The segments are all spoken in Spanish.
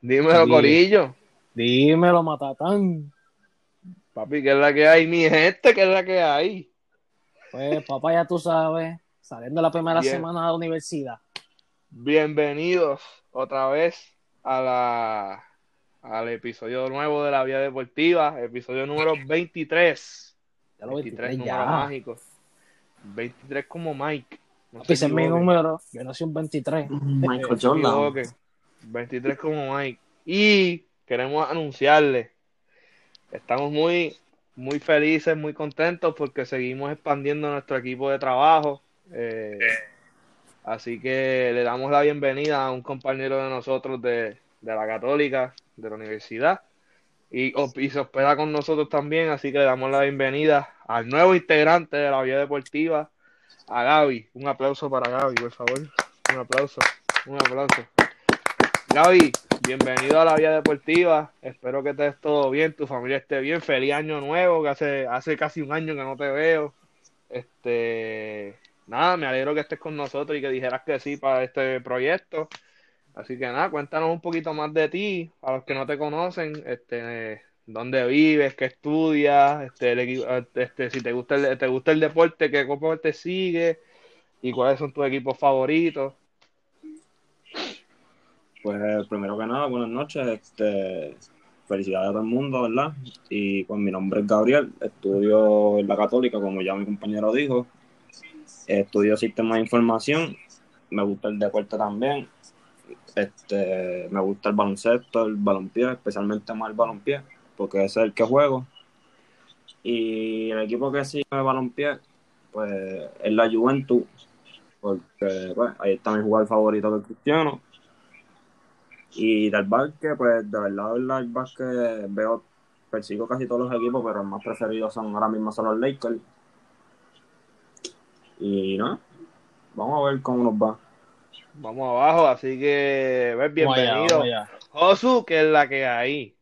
dímelo, Corillo. Dímelo, Matatán. Papi, ¿qué es la que hay? Mi gente, ¿qué es la que hay? Pues, papá, ya tú sabes, saliendo la primera semana de la universidad. Bienvenidos otra vez a la al episodio nuevo de la Vía Deportiva, episodio número 23. Ya lo 23, número mágico. 23 como Mike. No Papi, ese es mi número. Yo nací un 23. Michael Jordan. 23 como Mike. Y queremos anunciarle, estamos muy, muy felices, muy contentos porque seguimos expandiendo nuestro equipo de trabajo. Eh, así que le damos la bienvenida a un compañero de nosotros de, la Católica, de la universidad, y, y, se hospeda con nosotros también, así que le damos la bienvenida al nuevo integrante de la Vía Deportiva, a Gaby. Un aplauso para Gaby, por favor. Un aplauso, un aplauso. Gaby, bienvenido a la Vía Deportiva. Espero que estés todo bien, tu familia esté bien. Feliz año nuevo, que hace, hace casi un año que no te veo. Este, nada, me alegro que estés con nosotros y que dijeras que sí para este proyecto. Así que nada, cuéntanos un poquito más de ti, a los que no te conocen, este, dónde vives, qué estudias, este, este, si te gusta el, te gusta el deporte, qué deporte sigue y cuáles son tus equipos favoritos. Pues primero que nada, buenas noches, este, felicidades a todo el mundo, ¿verdad? Y pues mi nombre es Gabriel, estudio en la Católica, como ya mi compañero dijo, estudio sistemas de información, me gusta el deporte también, este, me gusta el baloncesto, el balompié, especialmente más el balompié porque ese es el que juego. Y el equipo que sigue de balompié, pues es la Juventud, porque pues, ahí está mi jugador favorito del Cristiano. Y del básquet, pues de verdad, del básquet veo, persigo casi todos los equipos, pero los más preferidos son ahora mismo son los Lakers. Y no, vamos a ver cómo nos va. Vamos abajo, así que pues, bienvenido. Josu, que es la que hay.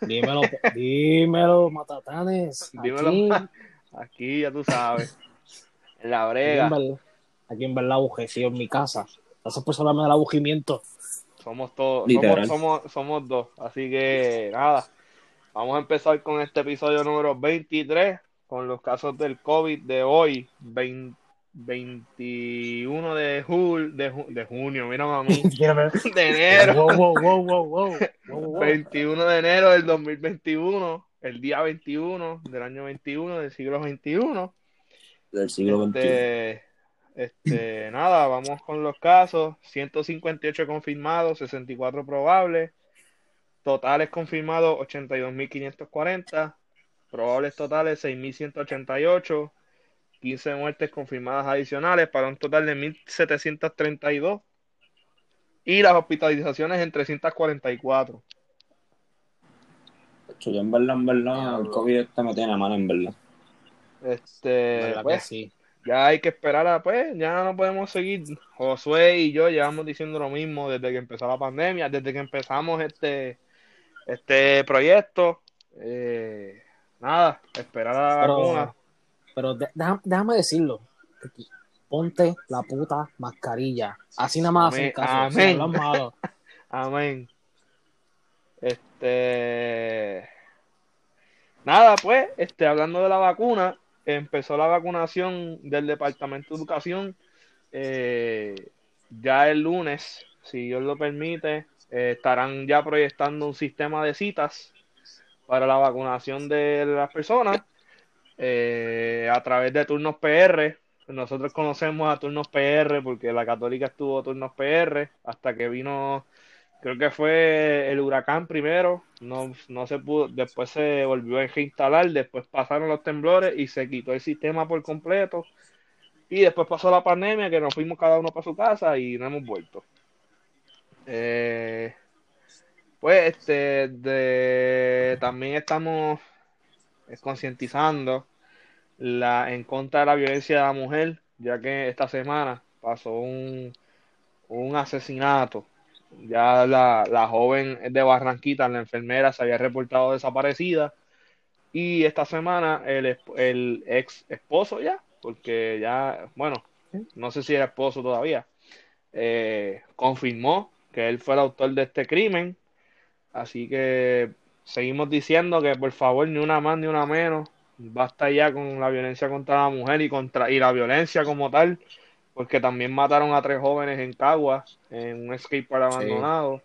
Dímelo, dímelo, matatanes. Dímelo. Aquí. ya tú sabes. En la brega. Aquí en verdad, sí, en mi casa. Esas personas me da abujimiento. Somos todos, somos, somos, dos. Así que nada, vamos a empezar con este episodio número 23, con los casos del COVID de hoy, 20, 21 de, jul, de, de junio, mira a mí, de enero. 21 de enero del 2021, el día 21 del año 21 del siglo 21. Del siglo este, Este, nada, vamos con los casos. 158 confirmados, 64 probables. Totales confirmados 82.540. Probables totales 6.188 15 muertes confirmadas adicionales para un total de 1.732 y las hospitalizaciones en 344. Yo en verdad, en verdad, el COVID este me tiene mal, en verdad. Este, pues, sí. Ya hay que esperar a, pues, ya no podemos seguir. Josué y yo llevamos diciendo lo mismo desde que empezó la pandemia, desde que empezamos este, este proyecto. Eh, nada, esperar a la vacuna pero déjame, decirlo. Ponte la puta mascarilla. Así nada más Amén. Amén. Amén. Este. Nada, pues, este, hablando de la vacuna, empezó la vacunación del Departamento de Educación eh, ya el lunes, si Dios lo permite, eh, estarán ya proyectando un sistema de citas para la vacunación de las personas eh, a través de Turnos PR. Nosotros conocemos a Turnos PR porque la Católica estuvo Turnos PR hasta que vino, creo que fue el huracán primero, no, no se pudo, después se volvió a reinstalar, después pasaron los temblores y se quitó el sistema por completo. Y después pasó la pandemia que nos fuimos cada uno para su casa y no hemos vuelto. Eh, pues este de, también estamos concientizando la, en contra de la violencia de la mujer, ya que esta semana pasó un, un asesinato. Ya la, la joven de Barranquita, la enfermera, se había reportado desaparecida. Y esta semana el, el ex esposo ya, porque ya, bueno, no sé si era esposo todavía, eh, confirmó que él fue el autor de este crimen. Así que seguimos diciendo que por favor ni una más ni una menos. Basta ya con la violencia contra la mujer y contra y la violencia como tal, porque también mataron a tres jóvenes en Caguas en un skatepark abandonado.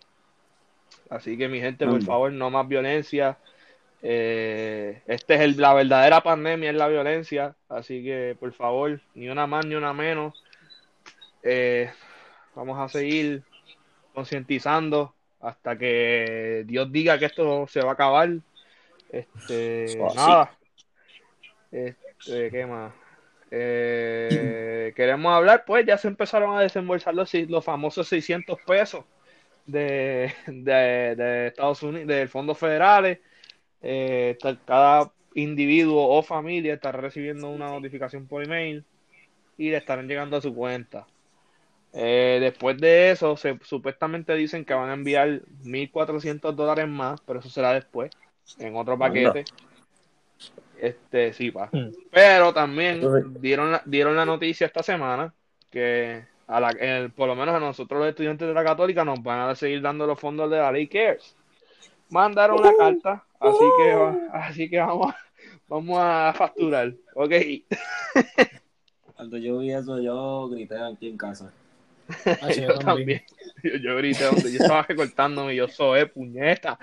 Así que mi gente, por Anda. favor, no más violencia. Eh, este es el, la verdadera pandemia, es la violencia. Así que, por favor, ni una más ni una menos. Eh, vamos a seguir concientizando hasta que Dios diga que esto se va a acabar. Este, así. nada. Este, ¿qué más? Eh, queremos hablar, pues ya se empezaron a desembolsar los, los famosos 600 pesos de, de, de Estados Unidos, del fondos federales. Eh, cada individuo o familia estará recibiendo una notificación por email y le estarán llegando a su cuenta. Eh, después de eso, se, supuestamente dicen que van a enviar 1.400 dólares más, pero eso será después, en otro paquete. Este, sí, pa. Mm. Pero también dieron la, dieron la noticia esta semana que a la, el- por lo menos a nosotros los estudiantes de la Católica nos van a seguir dando los fondos de la Ley Cares. Mandaron una carta, así que va- así que vamos, a- vamos a facturar, ¿ok? Cuando yo vi eso, yo grité aquí en casa. Ah, yo también. Yo, yo grité donde yo estaba recortándome y yo soy puñeta.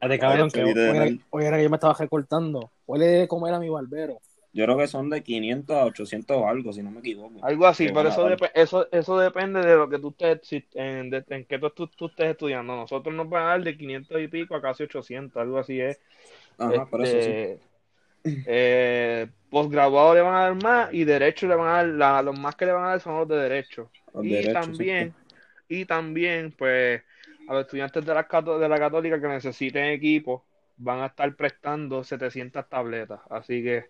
De cabrón, que Oye, hoy era, de- hoy era que yo me estaba recortando. Huele de comer a mi barbero. Yo creo que son de 500 a 800 o algo, si no me equivoco. Algo así, Qué pero eso, dep- eso, eso depende de lo que tú estés, si- en, de- en qué tú, tú- tú estés estudiando. Nosotros nos van a dar de 500 y pico a casi 800, algo así es. Ajá, por eso sí. Este, eh, posgraduado le van a dar más y derecho le van a dar, la- los más que le van a dar son los de derecho. Los y también, y también, pues, a los estudiantes de la, de la católica que necesiten equipo, van a estar prestando 700 tabletas. Así que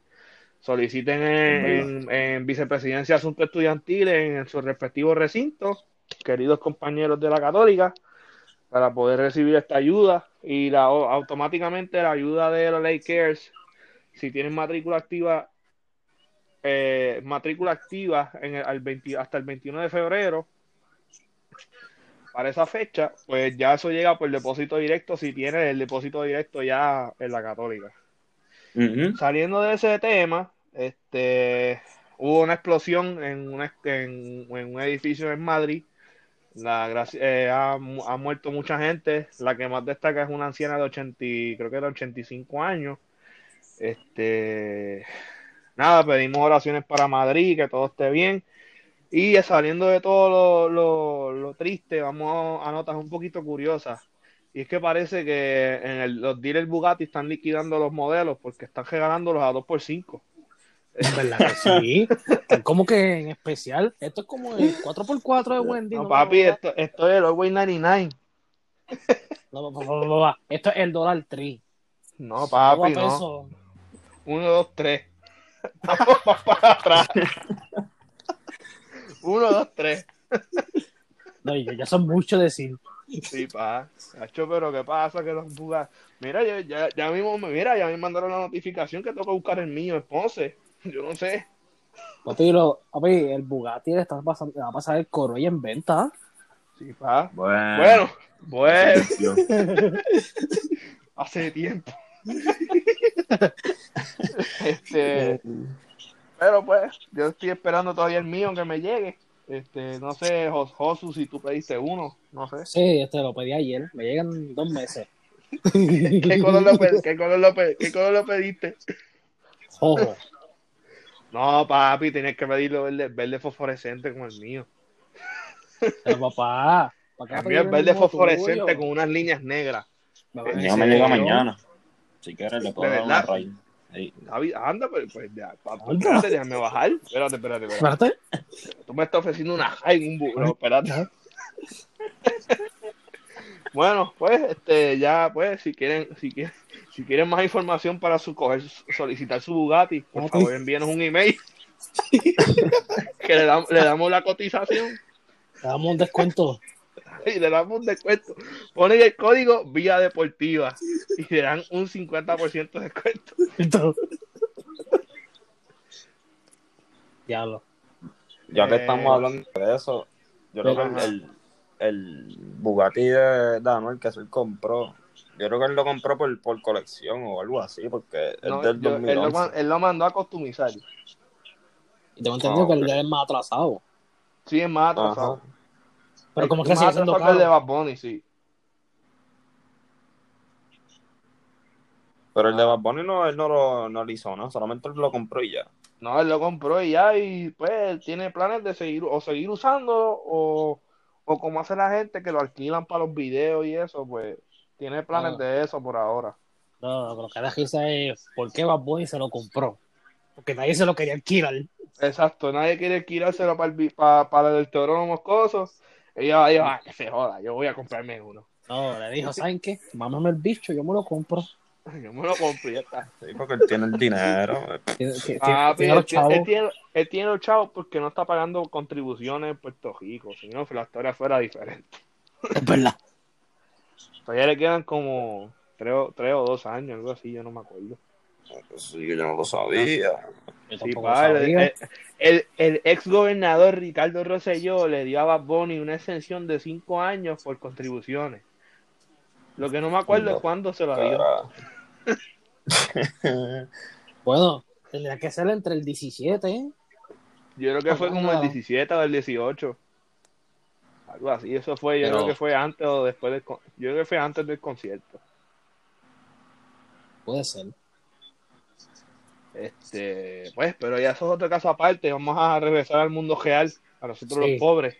soliciten en, en- en Vicepresidencia de Asuntos Estudiantiles en sus respectivos recintos, queridos compañeros de la católica, para poder recibir esta ayuda y la, automáticamente la ayuda de la Ley Cares, si tienen matrícula activa, eh, matrícula activa en el- al 20 hasta el 21 de febrero, para esa fecha, pues ya eso llega por depósito directo si tiene el depósito directo ya en la católica. Saliendo de ese tema, este, hubo una explosión en, una- en, en un edificio en Madrid. La, eh, ha, ha muerto mucha gente. La que más destaca es una anciana de 80, y- creo que era 85 años. Este, nada, pedimos oraciones para Madrid, que todo esté bien. Y saliendo de todo lo, lo- lo triste, vamos a notas un poquito curiosas. Y es que parece que en el- los dealers Bugatti están liquidando los modelos porque están regalándolos a 2x5. ¿Verdad que sí? como que en especial, esto es como el 4x4 de Wendy. No, no, papi, esto, esto es el Always 99. no, no, no, no, no, Esto es el dólar 3. No, papi, no. Peso. 1, 2, 3. Vamos para atrás. 1, 2, 3. No, ya, ya son mucho decir. Sí, pa. Hacho, pero ¿qué pasa? Que los Bugatti. Mira, ya, ya, ya mismo, me- mira, ya me mandaron la notificación que tengo que buscar el mío, el Ponce. Yo no sé. Papi, lo- papi, el Bugatti le, está pasando, le va a pasar el Corolla en venta. Sí, pa. Bueno, Bueno, bueno, Yo- hace tiempo. este, pero pues, yo estoy esperando todavía el mío que me llegue. Este, no sé, Jos- Josu, si tú pediste uno, no sé. Sí, este lo pedí ayer. Me llegan dos meses. ¿Qué color lo, pe- qué color lo, pe- qué color lo pediste? Ojo. No, papi, tienes que pedirlo verde, verde fosforescente como el mío. Pero papá. ¿para qué El mío es verde fosforescente tuyo? con unas líneas negras. El mío me llega mañana. Si quieres, le puedo ¿De dar una raíz. Anda, pues, pues ya, espérate, déjame bajar. Espérate, espérate, espérate. Espérate. Tú me estás ofreciendo una high, un bu- no, espérate. Bueno, pues, este, ya, pues, si quieren, si quieren, si quieren más información para su coger, solicitar su Bugatti, por favor, envíenos un email. que le damos, le damos la cotización Te damos un descuento. y le damos un descuento. Ponen el código Vía Deportiva y le dan un 50% de descuento. Diablo. Ya que Eh, estamos hablando de eso, yo creo que el, el Bugatti de Daniel que él compró. Yo creo que él lo compró por, por colección o algo así, porque No, es del yo- él, lo, 2011. man- él lo mandó a customizar. Y tengo entendido Ah, que el ok. de él es más atrasado. Sí, es más atrasado. Ajá. Pero como que sigue siendo que el de caro. Bad Bunny, sí. Pero el de Bad Bunny no, él no lo, no lo hizo, ¿no? Solamente él lo compró y ya. No, él lo compró y ya, y pues él tiene planes de seguir, o seguir usándolo, o, o como hace la gente que lo alquilan para los videos y eso, pues tiene planes Ah. de eso por ahora. No, lo que da risa es por qué Bad Bunny se lo compró. Porque nadie se lo quería alquilar. Exacto, nadie quiere alquilárselo para el, para, para el moscoso. Ella dijo, ah, que se joda, yo voy a comprarme uno. No, le dijo, ¿saben qué? Mámame el bicho, yo me lo compro. Yo me lo compro y ya está. Sí, porque él tiene el dinero. Tiene, tiene- Ah, tiene él, tiene- él tiene, él tiene los chavos porque no está pagando contribuciones en Puerto Rico, si no, la historia fuera diferente. Es verdad. Todavía le quedan como tres o dos años, algo así, yo no me acuerdo. Sí, que yo no lo sabía. Yo Sí, el, sabía. el- el- el ex gobernador Ricardo Rosselló le dio a Bad Bunny una extensión de cinco años por contribuciones. Lo que no me acuerdo No, es cuándo se la dio. Bueno, tendría que ser entre el 17, ¿eh? Yo creo que fue como el Ah. 17 o el 18. Algo así, eso fue, yo Pero- creo que fue antes o después del yo creo que fue antes del concierto. Puede ser. Este, pues, pero ya eso es otro caso aparte, vamos a regresar al mundo real, a nosotros Sí. los pobres.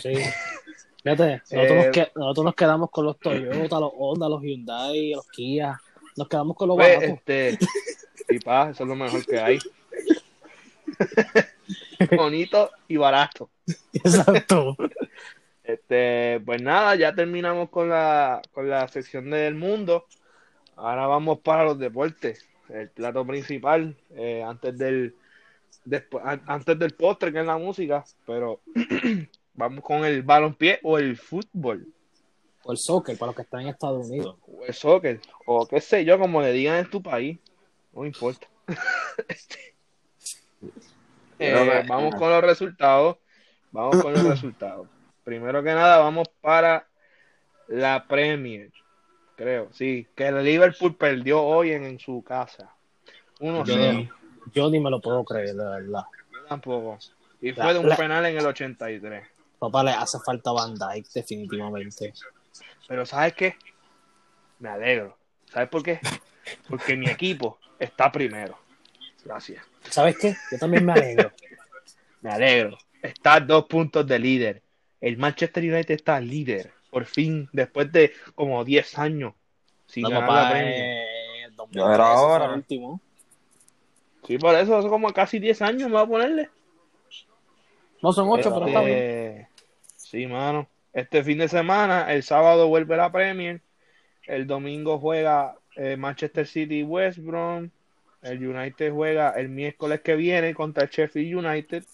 Sí. Fíjate, nosotros, Eh, nos que- nosotros nos quedamos con los Toyota, los Honda, los Hyundai, los Kia. Nos quedamos con los Pues, baratos. este, y pa, eso es lo mejor que hay. Bonito y barato. Exacto. Este, pues nada, ya terminamos con la, con la sección del mundo. Ahora vamos para los deportes. El plato principal, eh, antes del despu- an- antes del postre que es la música, pero vamos con el balompié o el fútbol, O el soccer, para los que están en Estados Unidos. o el soccer, o qué sé yo, como le digan en tu país, no importa. Eh, Creo que- vamos con los resultados. Vamos con los resultados. Primero que nada, vamos para la Premier. Creo, sí. Que el Liverpool perdió hoy en, en su casa. Uno Yo, cero. yo ni me lo puedo creer, de verdad. Yo tampoco. Y La- fue de un la- penal en el 83. Papá, le hace falta Van Dyke, definitivamente. Pero ¿sabes qué? Me alegro. ¿Sabes por qué? Porque mi equipo está primero. Gracias. ¿Sabes qué? Yo también me alegro. Me alegro. Está a dos puntos de líder. El Manchester United está líder. Por fin, después de como 10 años sin No, ganar la papá, eh, 2013 Ya era fue hora. el último. Sí, por eso, hace como casi 10 años me voy a ponerle. No son ocho, pero está bien. Este, Sí, mano. Este fin de semana, el sábado vuelve la Premier. El domingo juega eh, Manchester City y West Brom. El United juega el miércoles que viene contra el Sheffield United.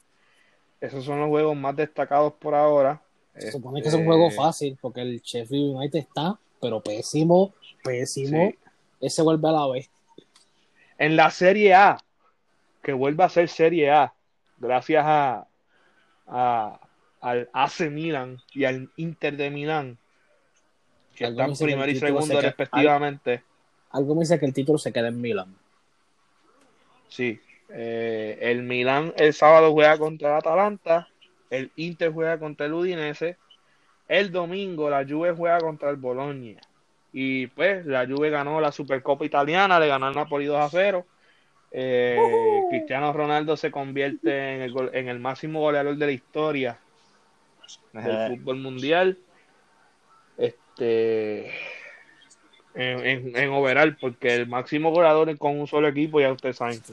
Esos son los juegos más destacados por ahora. Se supone que es un juego fácil, porque el Sheffield United está, pero pésimo, pésimo. Sí. Ese vuelve a la vez. En la Serie A, que vuelva a ser Serie A, gracias a, a- al AC Milan y al Inter de Milán, que Algo están primero y se segundo respectivamente. Algo me dice que el título se queda en Milan. Sí, eh, el Milán el sábado juega contra el Atalanta, el Inter juega contra el Udinese, el domingo la Juve juega contra el Bologna. Y pues la Juve ganó la Supercopa Italiana, le ganó al Napoli 2 a 0. Eh, Cristiano Ronaldo se convierte en el, gol- en el máximo goleador de la historia del Eh, fútbol mundial. Este en, en, en overall, porque el máximo goleador con un solo equipo ya ustedes saben. que-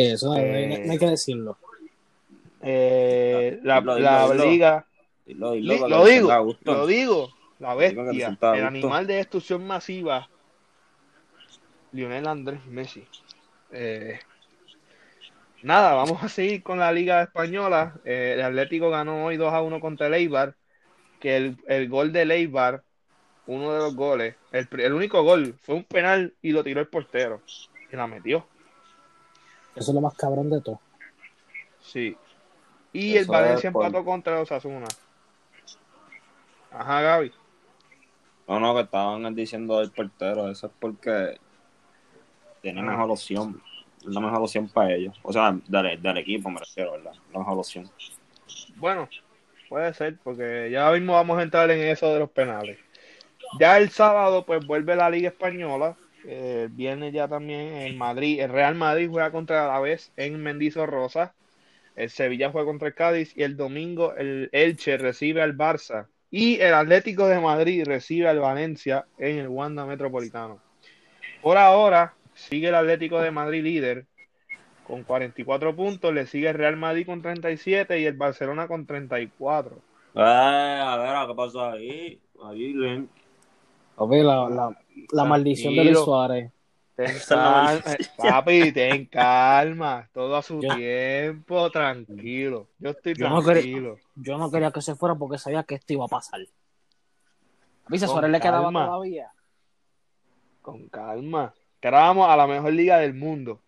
Eh, Eso no, hay- Este, no hay que decirlo. Eh, la, Dilo, la dilo, liga, dilo, lo digo, lo digo, la bestia, el animal de destrucción masiva, Lionel Andrés Messi. Eh, nada, vamos a seguir con la liga española. Eh, el Atlético ganó hoy 2 a 1 contra el Eibar, que el, el gol de Eibar, uno de los goles, el, el único gol fue un penal y lo tiró el portero y la metió. Eso es lo más cabrón de todo. Sí. Y el Valencia es por- empató contra los Osasuna. Ajá, Gaby. No, no, que estaban diciendo del portero. Eso es porque tiene mejor opción. Es la mejor opción para ellos. O sea, del, del equipo me refiero, ¿verdad? La mejor opción. Bueno, puede ser, porque ya mismo vamos a entrar en eso de los penales. Ya el sábado, pues vuelve la Liga Española. Eh, el viernes ya también en Madrid. El Real Madrid juega contra la vez en Mendizo Rosa. El Sevilla juega contra el Cádiz. Y el domingo el Elche recibe al Barça. Y el Atlético de Madrid recibe al Valencia en el Wanda Metropolitano. Por ahora, sigue el Atlético de Madrid líder con 44 puntos, le sigue el Real Madrid con 37 y el Barcelona con 34. Eh, a ver, ¿qué pasó ahí? Ahí. Papi, la, la, la maldición de Luis. Suárez. Calma, eh, papi, ten calma, todo a su Yo- tiempo, tranquilo. Yo estoy Yo no quería- tranquilo. Yo no quería que se fuera porque sabía que esto iba a pasar. A mí Suárez le quedaba calma. todavía. Con calma. Que ahora vamos a la mejor liga del mundo,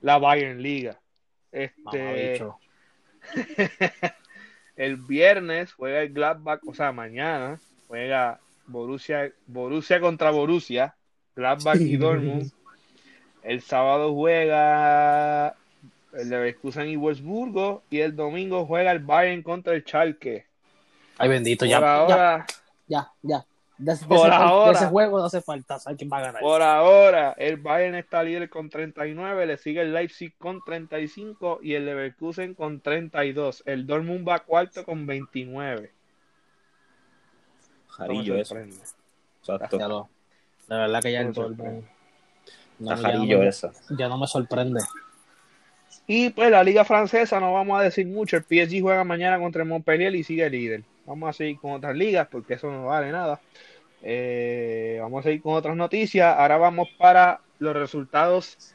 la Bayern Liga. Este, el viernes juega el Gladbach, o sea, mañana juega Borussia, Borussia contra Borussia, Gladbach y Dortmund. El sábado juega el Leverkusen y Wolfsburgo y el domingo juega el Bayern contra el Schalke. Ay, bendito, Por ya, ya, ahora, ya, ya. De, de Por ese, de ahora. ese juego no hace falta, ¿sabes quién va a ganar? por ahora, el Bayern está líder con 39, le sigue el Leipzig con 35 y el Leverkusen con 32. El Dortmund va cuarto con 29. No me Jarillo eso. Exacto. De verdad que ya No me el sorprende. no, ya, no me, esa. ya no me sorprende. Y pues la liga francesa no vamos a decir mucho. El PSG juega mañana contra el Montpellier y sigue líder. Vamos a seguir con otras ligas porque eso no vale nada. Eh, vamos a seguir con otras noticias. Ahora vamos para los resultados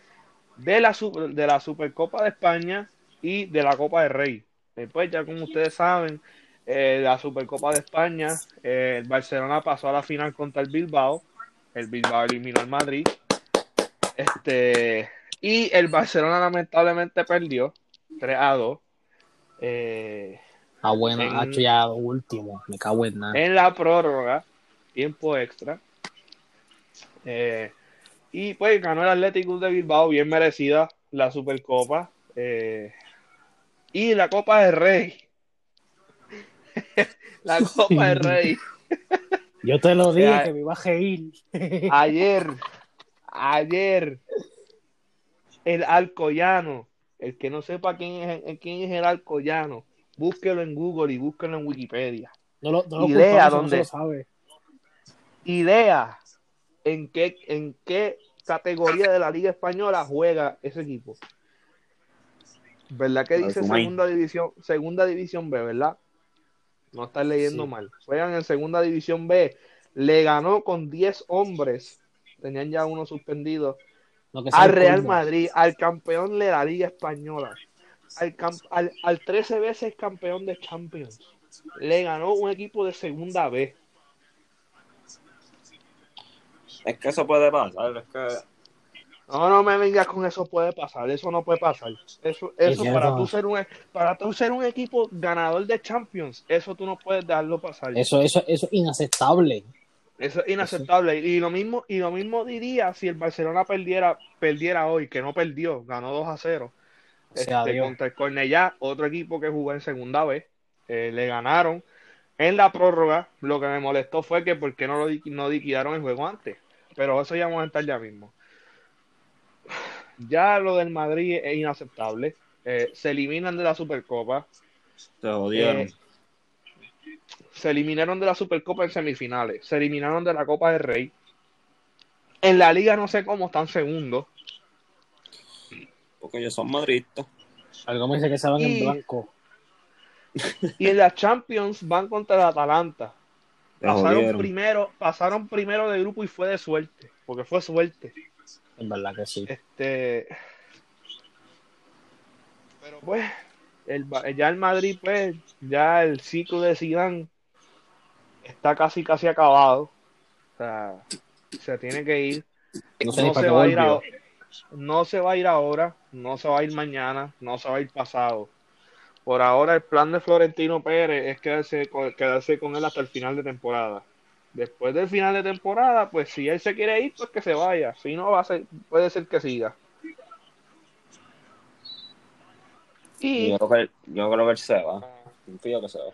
de la, Super- de la Supercopa de España y de la Copa del Rey. Después, ya como ustedes saben, eh, la Supercopa de España, eh, el Barcelona pasó a la final contra el Bilbao. El Bilbao eliminó al Madrid. Este, y el Barcelona lamentablemente perdió 3 a 2. Eh, Ah, bueno, En- ha hecho ya último. Me cago en nada. en la prórroga, tiempo extra. Eh, y pues ganó el Atlético de Bilbao, bien merecida la Supercopa. Eh, y la Copa del Rey. la Copa del Rey. Yo te lo dije que me iba a reír. Ayer, ayer, el Alcoyano, el que no sepa quién es, quién es el Alcoyano, búsquelo en Google y búsquelo en Wikipedia. No lo, no lo Idea culpamos, no lo sabe. idea en qué, en qué categoría de la Liga Española juega ese equipo. ¿Verdad que dice segunda división, segunda división B, verdad? No estás leyendo Sí. mal. Juegan en segunda división B. Le ganó con 10 hombres. Tenían ya uno suspendido. Al Real. Madrid, al campeón de la Liga Española. Al, al, al 13 veces campeón de Champions. Le ganó un equipo de segunda B. Es que eso puede pasar. Es que No, no me vengas con eso puede pasar, eso no puede pasar. Eso, eso Es para tú ser un para tú ser un equipo ganador de Champions, eso tú no puedes dejarlo pasar. Eso, eso, eso es inaceptable. Eso es inaceptable. Y lo mismo, y lo mismo diría si el Barcelona perdiera, perdiera hoy, que no perdió, ganó 2 a 0. Sea Este, contra el Cornellá, otro equipo que jugó en segunda vez, eh, le ganaron en la prórroga. Lo que me molestó fue que por qué no lo no liquidaron el juego antes. Pero eso ya vamos a estar ya mismo. Ya lo del Madrid es inaceptable. Eh, se eliminan de la Supercopa. se jodieron. Eh, se eliminaron de la Supercopa en semifinales. Se eliminaron de la Copa del Rey. En la liga no sé cómo están segundos. porque ellos son madridistas. Algo me dice que se van Y- en blanco. Y en la Champions van contra el Atalanta. Pasaron jodieron. primero, pasaron primero de grupo y fue de suerte. Porque fue suerte. En verdad que sí. Este. Pero pues, el, ya el Madrid, pues, ya el ciclo de Zidane está casi casi acabado. O sea, se tiene que ir. No se va a ir a- no se va a ir ahora, no se va a ir mañana, no se va a ir pasado. por ahora el plan de Florentino Pérez es quedarse con, quedarse con él hasta el final de temporada. Después del final de temporada, pues si él se quiere ir, pues que se vaya. Si no, va a ser, puede ser que siga. Y yo creo que, yo creo que él se va. Confío que se va.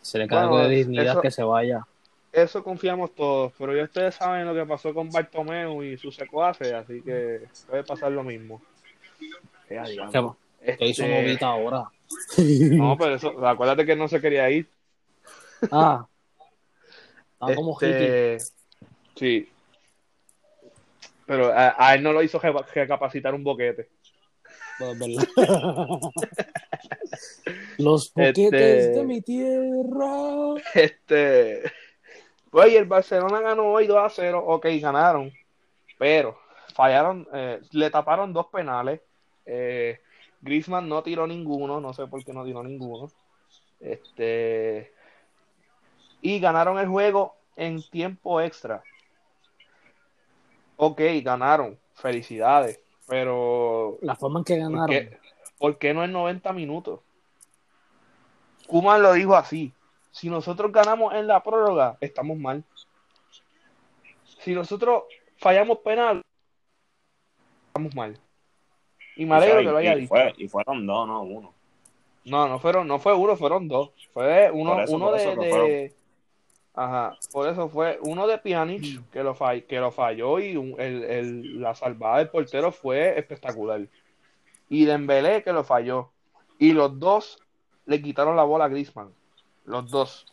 Se le cae Bueno, de dignidad eso- que se vaya. eso confiamos todos, pero ya ustedes saben lo que pasó con Bartomeu y su secuaces, así que puede pasar lo mismo. Ya, diablo. ¿Qué, qué hizo Este, Novita ahora? No, pero eso, acuérdate que no se quería ir. Ah. Estaba como hippie. Este, sí. Pero a, a él no lo hizo recapacitar un boquete. Pues, ¿verdad? Los boquetes Este- de mi tierra. Este. Oye, el Barcelona ganó hoy 2 a 0. Ok, ganaron. Pero fallaron, eh, le taparon dos penales. Eh, Griezmann no tiró ninguno. No sé por qué no tiró ninguno. Este. Y ganaron el juego en tiempo extra. Ok, ganaron. Felicidades. Pero La forma en que ¿Por ganaron. qué, por qué no en 90 minutos? Kuman lo dijo así. Si nosotros ganamos en la prórroga, estamos mal. Si nosotros fallamos penal, estamos mal. Y me alegro que lo haya y dicho. fue- y fueron dos, no uno. No, no fueron, no fue uno, fueron dos. Fue uno, eso, uno de. Ajá, por eso fue uno de Pjanic que lo fall- que lo falló y un- el, el- la salvada del portero fue espectacular. Y Dembélé que lo falló. Y los dos le quitaron la bola a Griezmann. Los dos.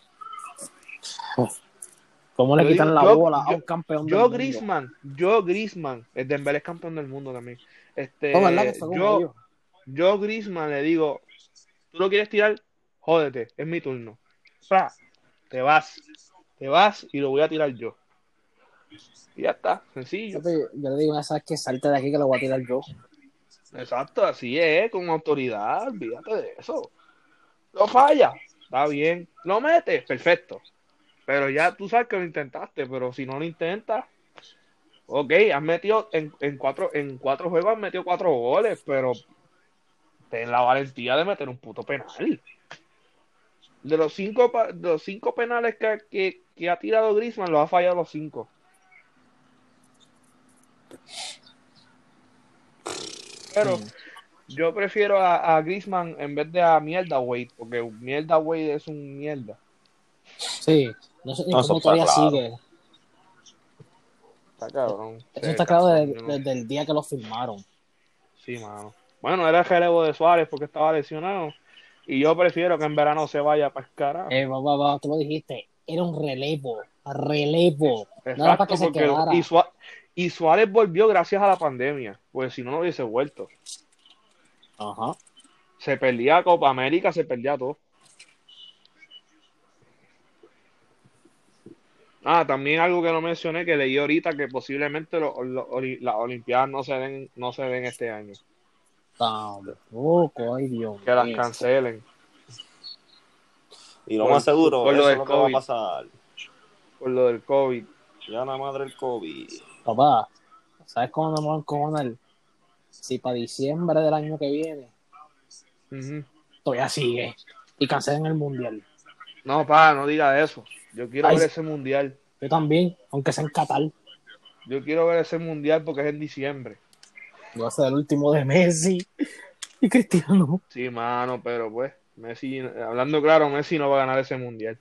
¿Cómo le Yo quitan digo, la yo- bola a un campeón del Yo mundo? Griezmann, yo Griezmann, el Dembélé es campeón del mundo también. Este, No, ¿verdad que fue con yo, yo Griezmann le digo, tú lo quieres tirar, jódete, es mi turno. Fra, te vas, te vas y lo voy a tirar yo. Y ya está, sencillo. Yo le digo, ¿sabes qué? Salte de aquí que lo voy a tirar yo. Exacto, así es, con autoridad, olvídate de eso. Lo falla, está bien. Lo metes, perfecto. Pero ya tú sabes que lo intentaste, pero si no lo intentas, ok, has metido en, en cuatro, en cuatro juegos has metido cuatro goles, pero ten la valentía de meter un puto penal. De los cinco, pa- de los cinco penales que, que, que ha tirado Griezmann, los ha fallado los cinco. Pero yo prefiero a, a Griezmann en vez de a Mierda Wade, porque Mierda Wade es un mierda. Sí, no sé ni No, cómo todavía claro. sigue. Está cabrón. Eso está claro no- desde el día que lo firmaron. Sí, mano. Bueno, era el relevo de Suárez porque estaba lesionado. Y yo prefiero que en verano se vaya para el carajo. Eh, va, va, va, tú lo dijiste, era un relevo, relevo. No era para Exacto, que se quedara. y, Suá- y Suárez volvió gracias a la pandemia, pues si no, no hubiese vuelto. Ajá. Se perdía Copa América, se perdía todo. Ah, también algo que no mencioné, que leí ahorita, que posiblemente lo- lo- las Olimpiadas no se den, no se den este año. Tampoco, ay Dios Que las cancelen Y lo Por- más seguro, por lo eso del que va a COVID. pasar. por lo del COVID. Ya la madre el COVID. Papá, ¿sabes cómo nos vamos a encojonar? Si para diciembre del año que viene Ujú. todavía sigue y cancelen el mundial. No, pa, no diga eso. Yo quiero Ay, ver ese mundial. Yo también, aunque sea en Qatar. Yo quiero ver ese mundial porque es en diciembre. Voy a ser el último de Messi y Cristiano. Sí, mano, pero pues, Messi, hablando claro, Messi no va a ganar ese mundial.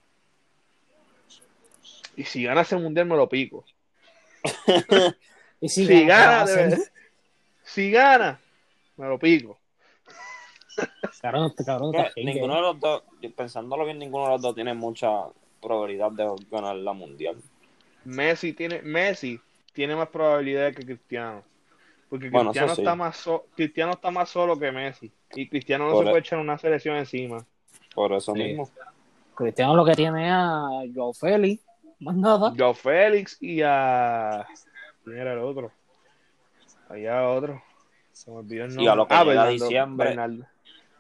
Y si gana ese mundial me lo pico. Y si, Si gana, gana, ¿qué va si gana, me lo pico. Cabrón, este cabrón jingue. ninguno de los dos, pensándolo bien, ninguno de los dos tiene mucha probabilidad de ganar la mundial. Messi tiene, Messi tiene más probabilidades que Cristiano. Porque Bueno, Cristiano, sí. está más so- Cristiano está más solo que Messi. Y Cristiano no Por se e- puede echar una selección encima. Por eso Sí. mismo. Cristiano lo que tiene es a Joao Félix, más nada. Joao Félix y a. ¿Quién era el otro? Allá otro. Se me olvidó el Y nombre. a lo que Ah, llega Bernardo- diciembre. Bernardo.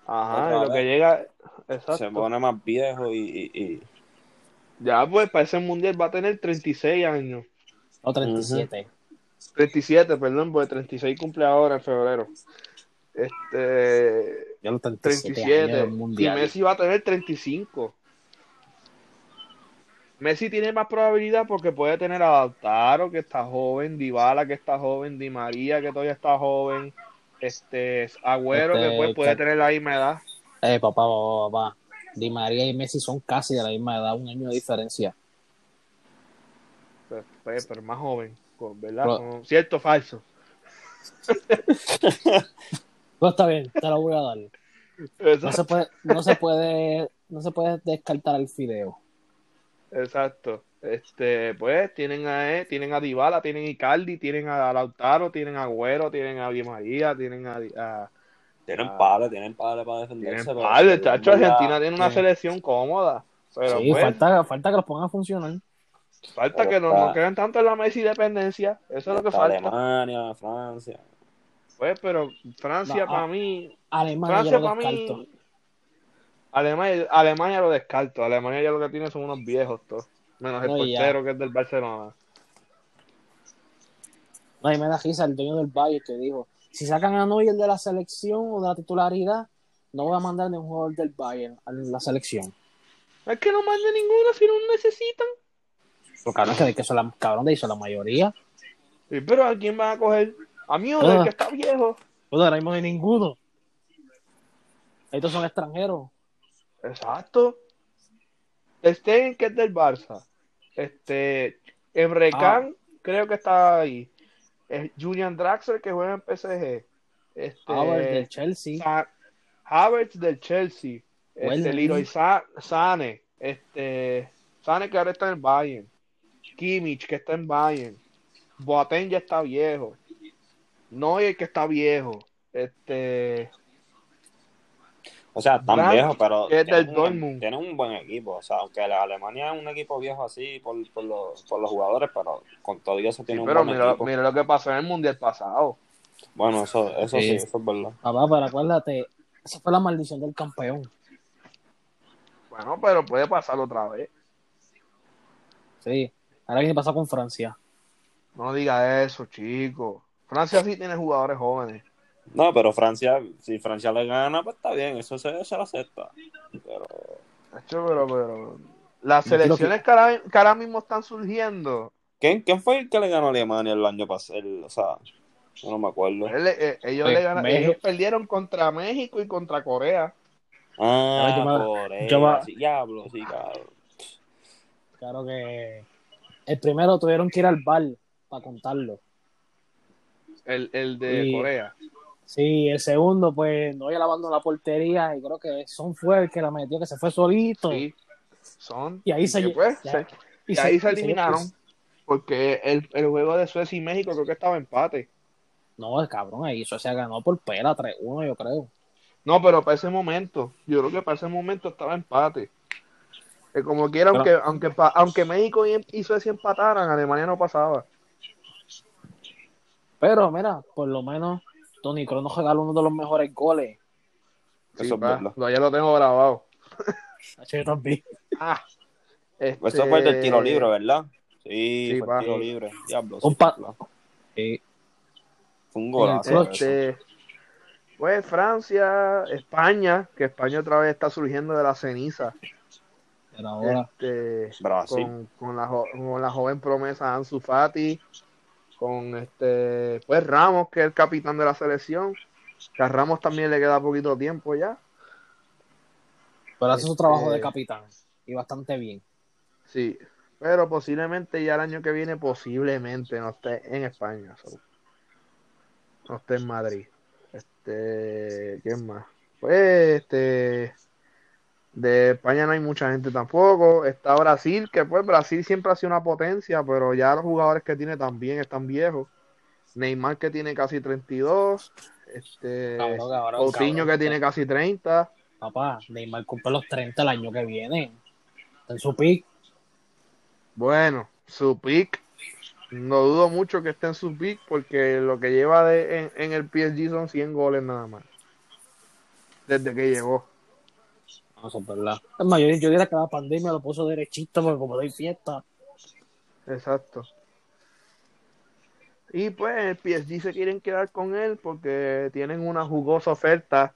Ajá, Otra y lo que llega. Exacto. Se pone más viejo y, y, y- Ya, pues, para ese mundial va a tener 36 años. O 37. 37, perdón, porque 36 cumple ahora en febrero. este, Ya los 37, 37 años del y. Messi va a tener 35. Messi tiene más probabilidad porque puede tener a Lautaro que está joven, Dybala que está joven, Di María que todavía está joven, este Agüero Este, que pues, puede que- tener la misma edad. Eh, papá, papá, papá. Di María y Messi son casi de la misma edad, un año de diferencia. Pues, pues, pero más joven, con- ¿verdad? Pero- Con- ¿Cierto o falso? Pues está bien, te lo voy a dar. No se puede, no se puede, no se puede descartar el fideo. Exacto. Este, pues tienen a eh, tienen a Dybala, tienen a Icardi, tienen a Lautaro, tienen a Agüero, tienen a Di María, tienen a, a- Tienen pales, tienen pales para tienen defenderse. pero- par de chacho, Argentina tiene una selección cómoda. Pero sí, pues, falta, falta que los pongan a funcionar. Falta que no, no queden tanto en la Messi dependencia. Eso es lo que falta. Alemania, Francia. Pues, pero Francia No, para mí, Alemania Francia para mí. Alemania, Alemania lo descarto. Alemania ya lo que tiene son unos viejos todos. Menos el ya. portero que es del Barcelona. No, y me da risa el dueño del Bayern que dijo, si sacan a Neuer de la selección o de la titularidad, no voy a mandar ni un jugador del Bayern a la selección. Es que no mande ninguno si no necesitan. Pero cabrón, que, que son la, cabrón de hizo la mayoría. Sí, pero ¿a quién van a coger? A mí o Ah. que está viejo. Pues ahora mismo no hay ninguno. Estos son extranjeros. Exacto. Stegen, que es del Barça. Este, Emre Ah. Creo que está ahí. Es Julian Draxler, que juega en PSG. Este, Havertz del Chelsea. Sa- Havertz del Chelsea. Este, Welbeck. Leroy Sa- Sane. Este, Sane que ahora está en el Bayern. Kimmich, que está en Bayern. Boateng ya está viejo. Neuer, que está viejo. Este, O sea, tan Brandt, viejos, pero que es tienen del un, Dortmund. un buen equipo. O sea, aunque la Alemania es un equipo viejo así por, por, los, por los jugadores, pero con todo eso sí, tiene un pero buen mira, equipo. mira lo que pasó en el Mundial pasado. Bueno, eso, eso sí. Sí. eso es verdad. Papá, pero acuérdate, esa fue la maldición del campeón. Bueno, pero puede pasar otra vez. Sí. Ahora viene a pasar con Francia. No diga eso, chico. Francia sí tiene jugadores jóvenes. No, pero Francia, si Francia le gana, pues está bien, eso se, se lo acepta. Pero pero, pero las selecciones que ahora, que ahora mismo están surgiendo, ¿quién, quién fue el que le ganó a Alemania el año pasado? El- O sea, yo no me acuerdo. él- eh, ellos, Pues, le ganan- ellos perdieron contra México y contra Corea. Ah, yo me- Corea, yo me- sí, diablo, sí, cabrón. Claro que el primero tuvieron que ir al bar para contarlo. El, el de Y- Corea. Sí, el segundo, pues no iba lavando la portería y creo que Son fue el que la metió, que se fue solito. Sí. Son. Y ahí se, pues, ya- se- y se- ahí se eliminaron. Porque el, el juego de Suecia y México creo que estaba empate. No, el cabrón, ahí se ganó por pela 3-1, yo creo. No, pero para ese momento, yo creo que para ese momento estaba empate. Que como quiera, Pero- aunque, aunque, aunque México y, y Suecia empataran, Alemania no pasaba. Pero mira, por lo menos Tony Kroos nos regaló uno de los mejores goles. Eso Sí, es pa, verdad. lo- ya lo tengo grabado. Yo también. Ah, Eso este, fue el del tiro libre, ¿verdad? Sí, Sí, fue pa. el tiro libre. Diablo, Un pa-. Sí. Fue un golazo. eso. Este, pues Francia, España, que España otra vez está surgiendo de la ceniza. Pero ahora, Este, Brasil. con, con la, con la joven promesa Ansu Fati, con este, pues Ramos, que es el capitán de la selección, que a Ramos también le queda poquito tiempo ya. pero hace su trabajo Este- de capitán. Y bastante bien. Sí, pero posiblemente ya el año que viene, posiblemente no esté en España. so. No esté en Madrid. Este, ¿quién más? Pues, este, de España no hay mucha gente tampoco. Está Brasil, que pues Brasil siempre ha sido una potencia, pero ya los jugadores que tiene también están viejos. Neymar que tiene casi 32. Este, Cabrón, cabrón, Coutinho cabrón. que tiene casi 30. Papá, Neymar cumple los 30 el año que viene. Está en su pick. Bueno, su pick, no dudo mucho que esté en su pick porque lo que lleva de, en, en el PSG son 100 goles nada más. Desde que llegó. No, eso es verdad. Es más, yo, yo diría que la pandemia lo puso derechito porque como doy fiesta. Exacto. Y pues el PSG se quieren quedar con él porque tienen una jugosa oferta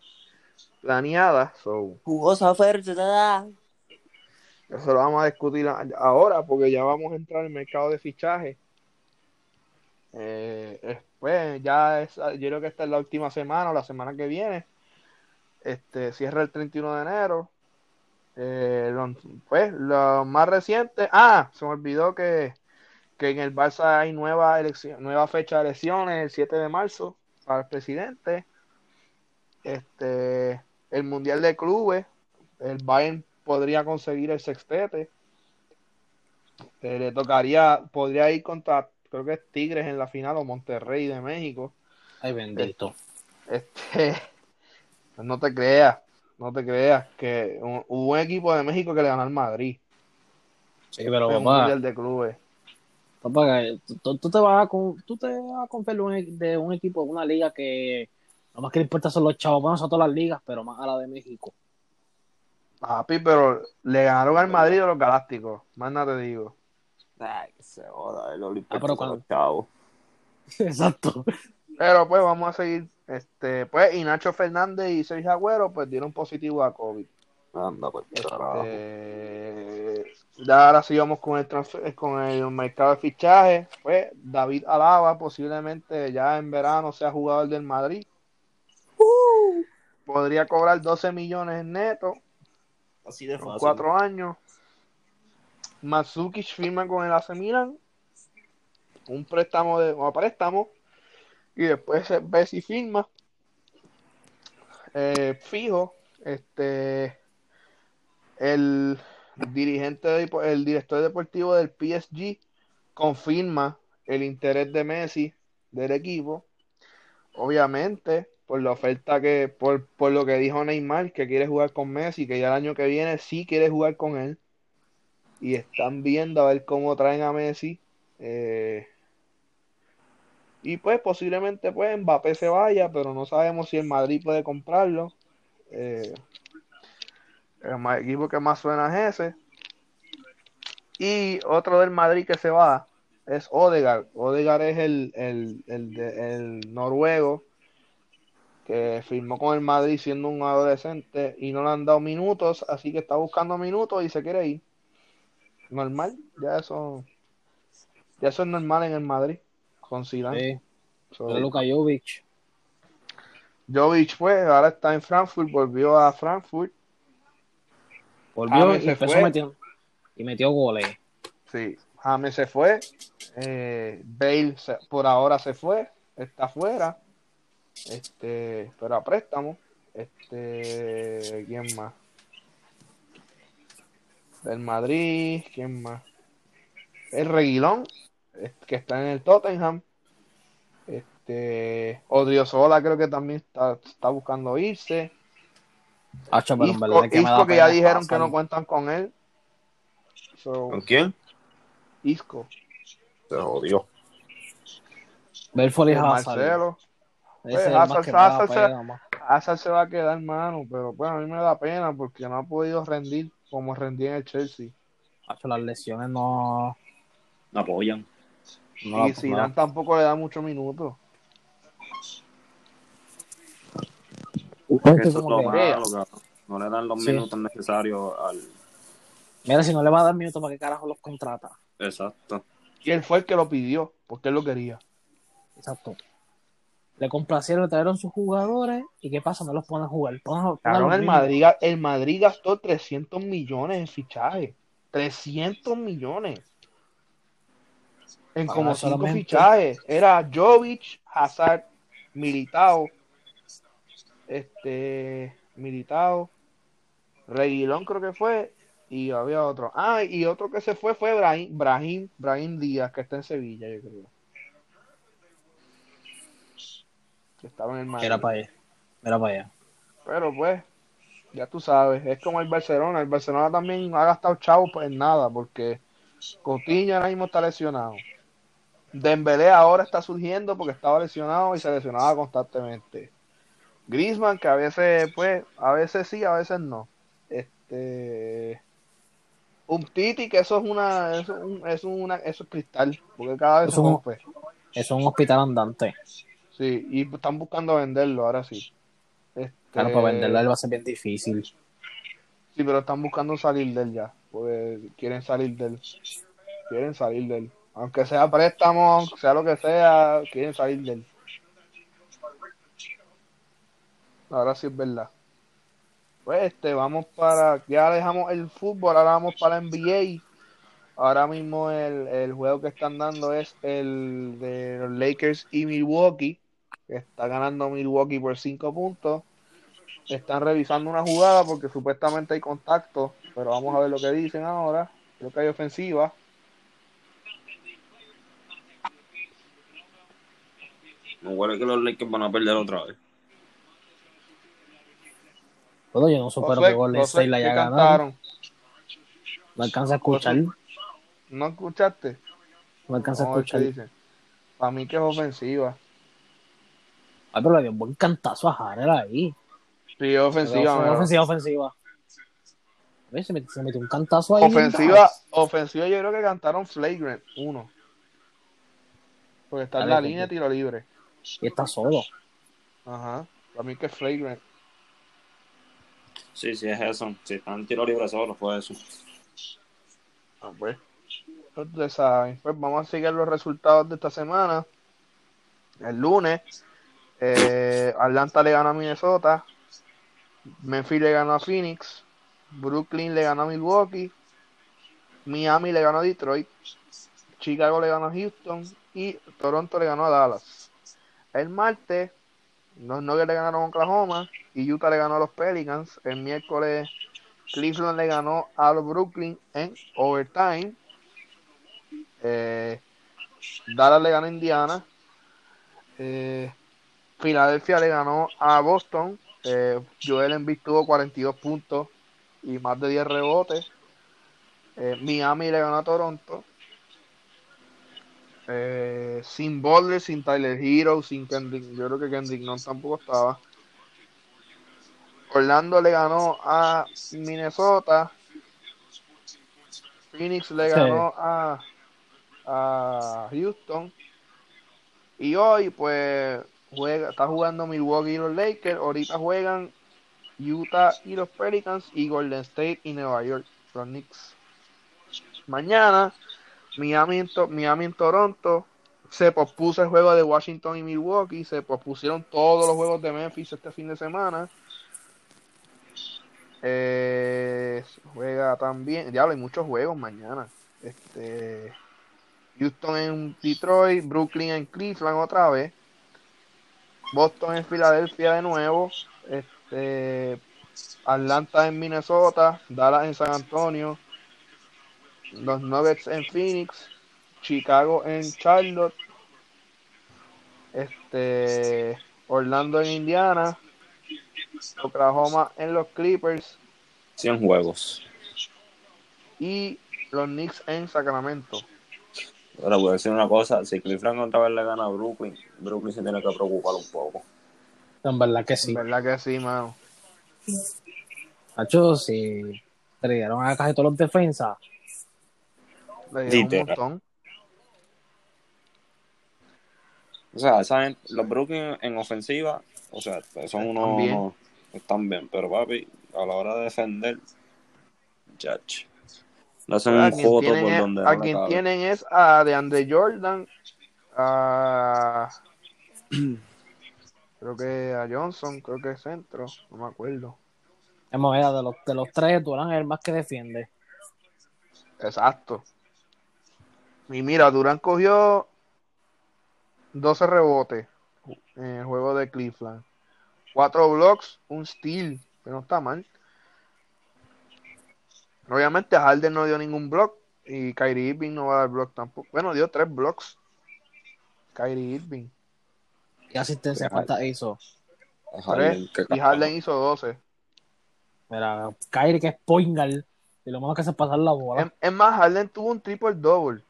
planeada. So, Jugosa oferta. eso lo vamos a discutir ahora porque ya vamos a entrar en el mercado de fichaje. Eh, eh, pues ya es, yo creo que esta es la última semana o la semana que viene. Este cierra el 31 de enero. Eh, lo- pues lo más reciente. Ah, se me olvidó que, que en el Barça hay nueva elección, nueva fecha de elecciones, el 7 de marzo, para el presidente. Este, el Mundial de Clubes, el Bayern podría conseguir el sextete. Eh, le tocaría, podría ir contra, creo que es Tigres en la final o Monterrey de México. Ay, bendito. Este, no te creas, no te creas que un- hubo un equipo de México que le ganó al Madrid Sí, pero un papá, Mundial de Clubes. papá, tú, tú te vas a con, tú te vas a confiar de un, e- de un equipo, de una liga que lo más que le importa son los chavos, bueno, son todas las ligas, pero más a la de México. Papi, pero le ganaron al Madrid a los Galácticos, más nada te digo. Ay, que se joda, el Olimpo. Ah, pero cuando- chavo. Exacto. Pero pues vamos a seguir. Este, pues, y Nacho Fernández y Sergio Agüero, pues dieron positivo a COVID. Anda, carajo. Este, ya ahora sí vamos con el transfer- con el mercado de fichaje. Pues David Alaba posiblemente ya en verano sea jugador del Madrid. Podría cobrar 12 millones netos Así de fácil. cuatro años. Matsukic firma con el AC Milan. Un préstamo de o préstamo. Y después se ve si firma. Eh, fijo. Este el dirigente de- el director deportivo del PSG confirma el interés de Messi del equipo. Obviamente, por la oferta que, por, por lo que dijo Neymar, que quiere jugar con Messi, que ya el año que viene sí quiere jugar con él. Y están viendo a ver cómo traen a Messi. Eh, y pues posiblemente pues Mbappé se vaya, pero no sabemos si el Madrid puede comprarlo. Eh, el equipo que más suena es ese. Y otro del Madrid que se va es Odegaard. Odegaard es el, el, el, el noruego que firmó con el Madrid siendo un adolescente y no le han dado minutos, así que está buscando minutos y se quiere ir. Normal, ya eso, ya eso es normal en el Madrid con Zidane. Sí. So, Luka Jovic. Jovic pues ahora está en Frankfurt, volvió a Frankfurt. Volvió James y se fue. metiendo. Y metió goles. Sí, James se fue. Eh, Bale se- por ahora se fue, está fuera. Este, pero a préstamo. Este, ¿quién más? Del Madrid, ¿quién más? El Reguilón, que está en el Tottenham. Este, Odriozola creo que también está, está buscando irse. Hacho, pero Isco, que me Isco que ya dijeron pasar. que no cuentan con él. So, ¿Con quién? Isco, Se jodió. Belfort y Hazard. Pues, Hazard- se- va a quedar, mano, pero bueno, a mí me da pena porque no ha podido rendir como rendía en el Chelsea. Hacho, las lesiones no. No apoyan. No y Zidane tampoco le da muchos minutos. no- Que Esto eso es como lo que- malo, cabrón. No le dan los Sí. minutos necesarios al. Mira, si no le va a dar minutos, ¿para qué carajo los contrata? Exacto. Y él fue el que lo pidió, porque él lo quería. Exacto. Le complacieron, trajeron sus jugadores y ¿qué pasa? No los ponen a jugar. Ponen, ponen a Claro, los el. Madrid, el Madrid gastó 300 millones en fichaje. 300 millones. En como cinco solamente- fichajes. Era Jovic, Hazard, Militao, este, Militao, Reguilón creo que fue, y había otro. Ah, y otro que se fue fue Brahim, Brahim, Brahim Díaz, que está en Sevilla, yo creo. Que estaba en el Madrid. Mira para allá. Mira para allá. Pero pues, ya tú sabes, es como el Barcelona. El Barcelona también ha gastado chavos pues, en nada, porque Coutinho ahora mismo está lesionado. Dembélé ahora está surgiendo porque estaba lesionado y se lesionaba constantemente. Griezmann, que a veces, pues, a veces sí, a veces no. Este. Un Titi, que eso es una, eso es, un- eso es una, eso es cristal, porque cada vez es un- rompe. Eso es un hospital andante. Sí, y están buscando venderlo, ahora sí. Este, Claro, para venderlo él va a ser bien difícil. Sí, pero están buscando salir de él ya. Pues quieren salir de él. Quieren salir de él. Aunque sea préstamo, sea lo que sea, quieren salir de él. Ahora sí es verdad. Pues este, vamos para. Ya dejamos el fútbol, ahora vamos para la NBA. Ahora mismo el, el juego que están dando es el de los Lakers y Milwaukee. Que está ganando Milwaukee por 5 puntos. Están revisando una jugada porque supuestamente hay contacto, pero vamos a ver lo que dicen ahora. Creo que hay ofensiva. Me huele que los Lakers van a perder otra vez. Todo yo no supero que Golden State la ¿qué haya ganado. No alcanza a escuchar. ¿No escuchaste? No alcanza a No, ¿qué escuchar. Para mí que es ofensiva. Ay, pero le dio un buen cantazo a Harrell ahí. Sí, ofensiva. Mano. ofensiva, ofensiva. Se metió, se metió un cantazo ahí. Ofensiva, ofensiva yo creo que cantaron Flagrant, uno. Porque está en la línea de tiro libre. Y está solo. Ajá. Para mí que es Flagrant. Sí, sí, es eso. Si están tiro libre solo, fue eso. Ah, pues. Ustedes saben. Pues vamos a seguir los resultados de esta semana. El lunes, eh, Atlanta le ganó a Minnesota. Memphis le ganó a Phoenix. Brooklyn le ganó a Milwaukee. Miami le ganó a Detroit. Chicago le ganó a Houston. Y Toronto le ganó a Dallas. El martes, los Nuggets le ganaron a Oklahoma. Y Utah le ganó a los Pelicans. El miércoles, Cleveland le ganó a los Brooklyn en overtime. Eh, Dallas le ganó a Indiana. Eh, Filadelfia le ganó a Boston. Eh, Joel Embiid tuvo 42 puntos y más de 10 rebotes. Eh, Miami le ganó a Toronto. Eh, sin Butler, sin Tyler Hero, sin Kendrick. Yo creo que Kendrick Nunn tampoco estaba. Orlando le ganó a Minnesota. Phoenix le Sí. ganó a, a Houston. Y hoy, pues, juega, está jugando Milwaukee y los Lakers. Ahorita juegan Utah y los Pelicans y Golden State y Nueva York, los Knicks. Mañana, Miami en, Miami en Toronto. Se pospuso el juego de Washington y Milwaukee. Se pospusieron todos los juegos de Memphis este fin de semana. Eh, juega también. Diablo, hay muchos juegos mañana. Este. Houston en Detroit, Brooklyn en Cleveland otra vez. Boston en Filadelfia de nuevo. Este. Atlanta en Minnesota. Dallas en San Antonio. Los Nuggets en Phoenix. Chicago en Charlotte. Este. Orlando en Indiana. Oklahoma en los Clippers. 100 juegos. Y los Knicks en Sacramento. Ahora voy a decir una cosa. Si Cleveland otra vez le gana a Brooklyn, Brooklyn se tiene que preocupar un poco. En verdad que sí. ¿Verdad que sí, mano? Nacho, si dieron a casi todos los defensas, Le un montón. O sea, saben, los Brooklyn en ofensiva, o sea, son unos, Están bien. están bien, pero papi, a la hora de defender, judge. Hacen A un tienen por es, donde a quien cabe. tienen es a DeAndre Jordan, a creo que a Johnson, creo que es centro, no me acuerdo. hemos de los, de los tres, Durán es el más que defiende. Exacto. Y mira, Durán cogió 12 rebotes en el juego de Cleveland. 4 blocks, un steal, que no está mal. Obviamente Harden no dio ningún block y Kyrie Irving no va a dar block tampoco. Bueno, dio 3 blocks. Kyrie Irving. ¿Qué asistencia falta hizo? Harden, Y. Harden hizo 12. Mira, Kyrie que es Poingal y lo malo que hace es pasar la bola. Es, es más, Harden tuvo un triple double.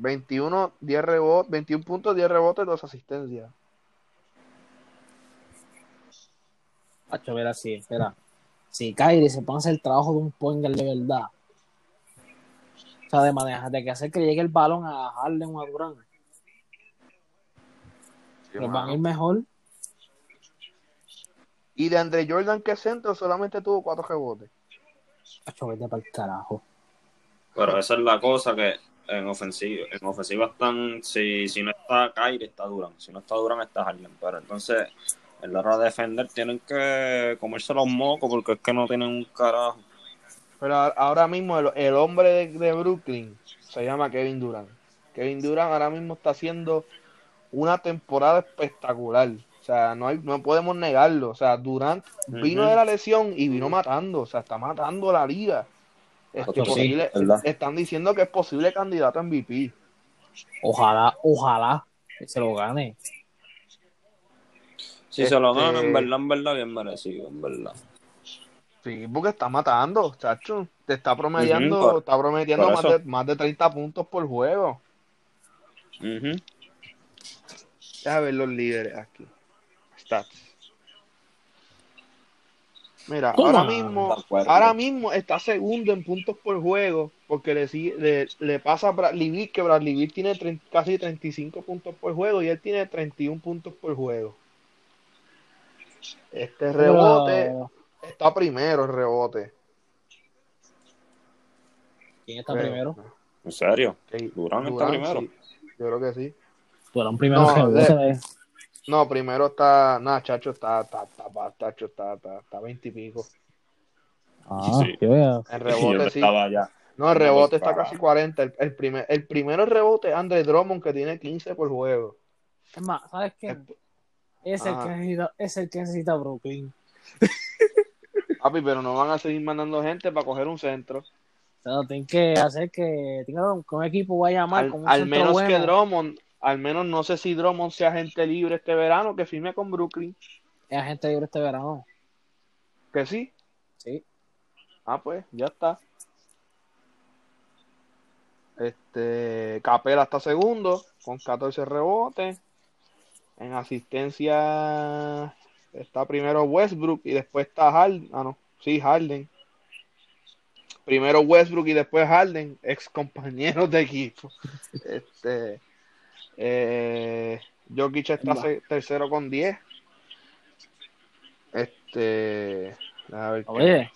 21, 10 rebotes, 21 puntos, 10 rebotes, 2 asistencias. Nacho, mira, sí, espera. Si Kyrie se pone a hacer el trabajo de un Poingal de verdad, o sea, de manejar, de que hacer que llegue el balón a Harden o a Durán, Pero van a ir mejor. Y de Andre Jordan, que centro, solamente tuvo cuatro rebotes. Acho, vete para el carajo. Pero esa es la cosa que en ofensiva, en ofensiva están, si, si no está Kyrie, está Durant. Si no está Durant, está Harden. Pero entonces, en la hora de defender, tienen que comerse los mocos porque es que no tienen un carajo. Pero ahora mismo el, el hombre de, de Brooklyn se llama Kevin Durant. Kevin Durant ahora mismo está haciendo una temporada espectacular. O sea, no hay, no podemos negarlo. O sea, Durant vino de la lesión y vino matando. O sea, está matando la liga. Este, Sí, posible- están diciendo que es posible candidato a MVP. Ojalá, ojalá que se lo gane. Si se lo Este- ganan, en verdad, en verdad, bien merecido, en verdad. Sí, porque está matando, chacho. Te está promediando, por- está promediando más de, más de 30 puntos por juego. Ujú. Deja ver los líderes aquí. Stats. Mira, Toma. ahora mismo, ahora mismo está segundo en puntos por juego, porque le, sigue- le, le pasa a Bradley Beal, que Bradley Beal tiene tre- casi 35 puntos por juego y él tiene 31 puntos por juego. Este rebote está primero, el rebote. ¿Quién está primero? ¿En serio? Ok, Durant está primero. sí. Yo creo que sí. Un primero de-. No, primero está, nada, Chacho está, está, está, está, está, está, está 20 y pico. Ah, Sí. En rebote sí. No, el rebote está casi 40. El, el, primer, el primero rebote es Andre Drummond que tiene 15 por juego. Es más, ¿sabes qué? El- Es el, Ajá. que necesita, es el que necesita Brooklyn. Papi, pero no van a seguir mandando gente para coger un centro. O sea, tienen que hacer que, que un equipo vaya mal Al, con un al centro menos bueno. que Drummond, al menos no sé si Drummond sea agente libre este verano, que firme con Brooklyn. Es agente libre este verano. Que sí. Sí. Ah, pues, ya está. Este, Capela está segundo con 14 rebotes. En asistencia está primero Westbrook y después está Harden. Ah, no, sí, Harden. Primero Westbrook y después Harden, ex compañeros de equipo. Este, eh, Jokic está tercero con 10. Este, a ver qué- Oye,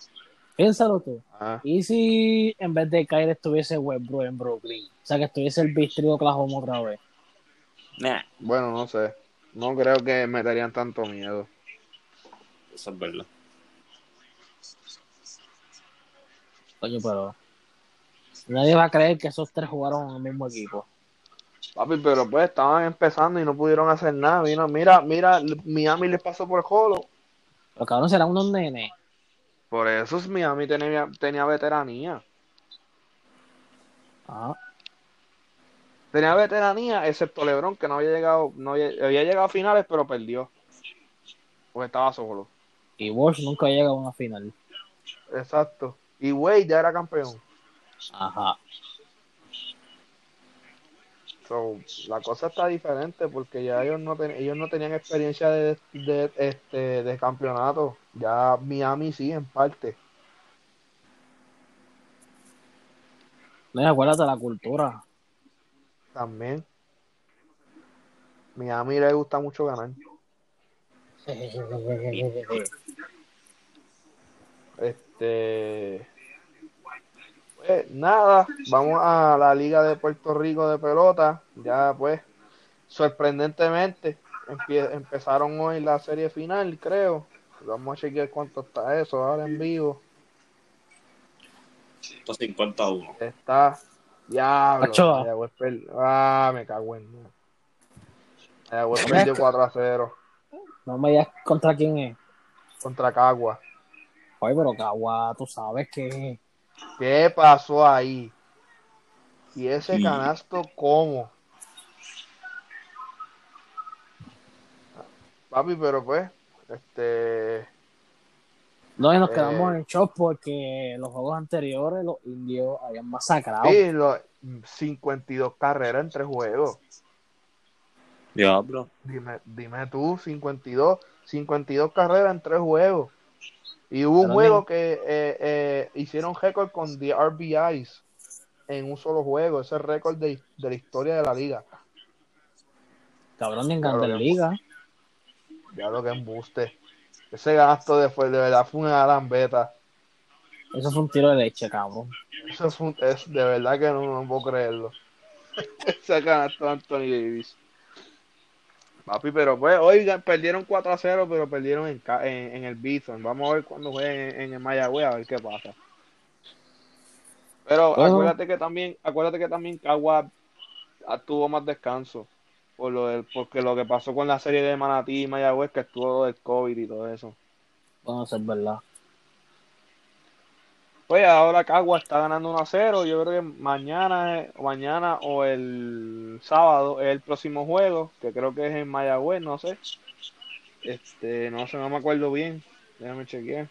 piénsalo tú. Ah. ¿Y si en vez de caer estuviese Westbrook en Brooklyn? O sea, que estuviese el Bistri de Oklahoma otra vez. Nah, Bueno, no sé. No creo que me darían tanto miedo. eso es verdad. Coño, pero nadie va a creer que esos tres jugaron en el mismo equipo. Papi, pero pues estaban empezando y no pudieron hacer nada. Vino, mira, mira, Miami les pasó por el jolo. Pero cabrón, serán unos nenes. Por eso es Miami tenía, tenía veteranía. Ah, Tenía veteranía, excepto LeBron, que no había llegado, no había, había llegado a finales, pero perdió. Porque estaba solo. y Bosch nunca llega a una final. Exacto. Y Wade ya era campeón. Ajá. So, la cosa está diferente porque ya ellos no, ten- ellos no tenían experiencia de, de, este, de campeonato. Ya Miami sí, en parte. No, acuérdate la cultura. También. Miami le gusta mucho ganar. Este. Pues nada, vamos a la Liga de Puerto Rico de pelota. Ya pues, sorprendentemente, empezaron hoy la serie final, creo. Vamos a chequear cuánto está eso ahora en vivo. 151. Está. Diablo. Mayagüez Ah, me cago en. Mayagüez perdió 4 a 0 No me digas contra quién es. contra Cagua. Oye, pero Cagua, tú sabes que ¿Qué pasó ahí? Y ese Sí. canasto, ¿cómo? Papi, pero pues, este, no y nos Eh. quedamos en shock porque los juegos anteriores los indios habían masacrado. sí, lo- 52 carreras en tres juegos. Diablo. Dime, dime tú, 52, 52 carreras en tres juegos. Y hubo un juego que eh, eh, hicieron récord con the RBIs en un solo juego. Ese es récord de, de la historia de la liga. Cabrón, ni en Claro, Grandes ya. Lo que embuste. Ese gasto de, fue, de verdad fue una gran beta. Eso fue un tiro de leche, cabrón. Eso es, un- es de verdad que no, no puedo creerlo. Ese de Anthony Davis. Papi, pero pues, oigan, perdieron 4 a 0, pero perdieron en, en, en el Bison. Vamos a ver cuando jueguen en, en el Mayagüez, a ver qué pasa. Pero Bueno. acuérdate que también, acuérdate que también Cagua tuvo más descanso. Por lo del, porque lo que pasó con la serie de Manatí y Mayagüez, que estuvo del COVID y todo eso. Bueno, eso es verdad. Oye, ahora Cagua está ganando 1 a 0. Yo creo que mañana, mañana o el sábado es el próximo juego, que creo que es en Mayagüez, no sé. Este, no sé, no me acuerdo bien. Déjame chequear.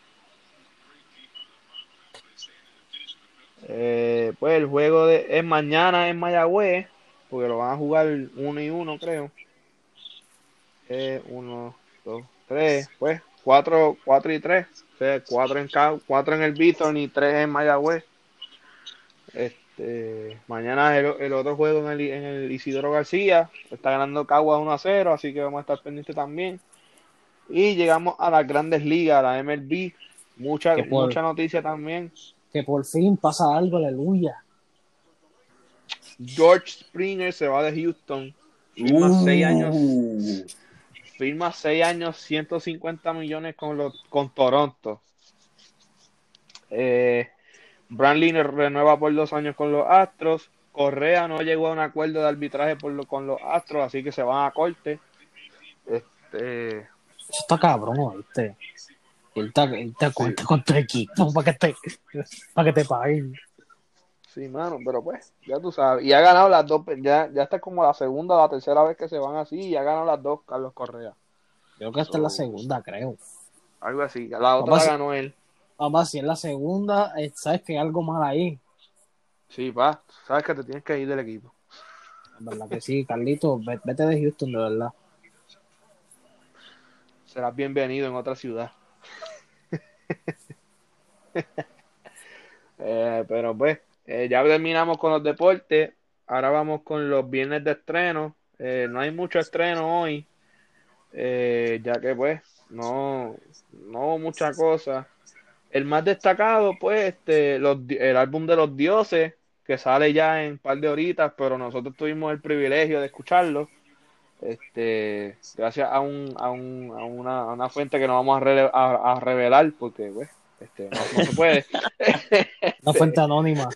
Eh, pues el juego de, es mañana en Mayagüez, porque lo van a jugar 1 y 1, creo. 1, 2, 3, pues 4 y 3. Este, cuatro en, cuatro en el Bison y tres en Mayagüez. Este, mañana el, otro juego en el, en Isidoro García. Está ganando Cagua 1 a 0, así que vamos a estar pendientes también. Y llegamos a las grandes ligas, a la MLB. Mucha, mucha noticia también. Que por fin pasa algo, aleluya. George Springer se va de Houston. Uh. Más seis uh. años Firma 6 años, 150 millones con, los, con Toronto. Eh, Brantley renueva por dos años con los Astros. Correa no llegó a un acuerdo de arbitraje por lo- con los Astros, así que se van a corte. Este, Eso está cabrón, ¿oíste? Él te, él te cuenta con tu equipo para que te, para que te paguen. Sí, mano, pero pues, ya tú sabes. Y ha ganado las dos, ya, ya está como la segunda o la tercera vez que se van así, y ha ganado las dos Carlos Correa. Creo que esta es la segunda, creo. Algo así. La otra la ganó él. Papá, si es la segunda, eh, sabes que hay algo mal ahí. Sí, pa, sabes que te tienes que ir del equipo. En verdad que sí, Carlito, ve- vete de Houston, de verdad. serás bienvenido en otra ciudad. Eh, pero pues, eh, ya terminamos con los deportes. Ahora vamos con los viernes de estreno. Eh, no hay mucho estreno hoy, eh, ya que pues no, no mucha cosa. El más destacado, pues, este, el álbum de los dioses, que sale ya en un par de horitas, pero nosotros tuvimos el privilegio de escucharlo. Este, gracias a, un, a, un, a, una, a una fuente que no vamos a, a revelar porque pues, este, no, no se puede. Una fuente anónima.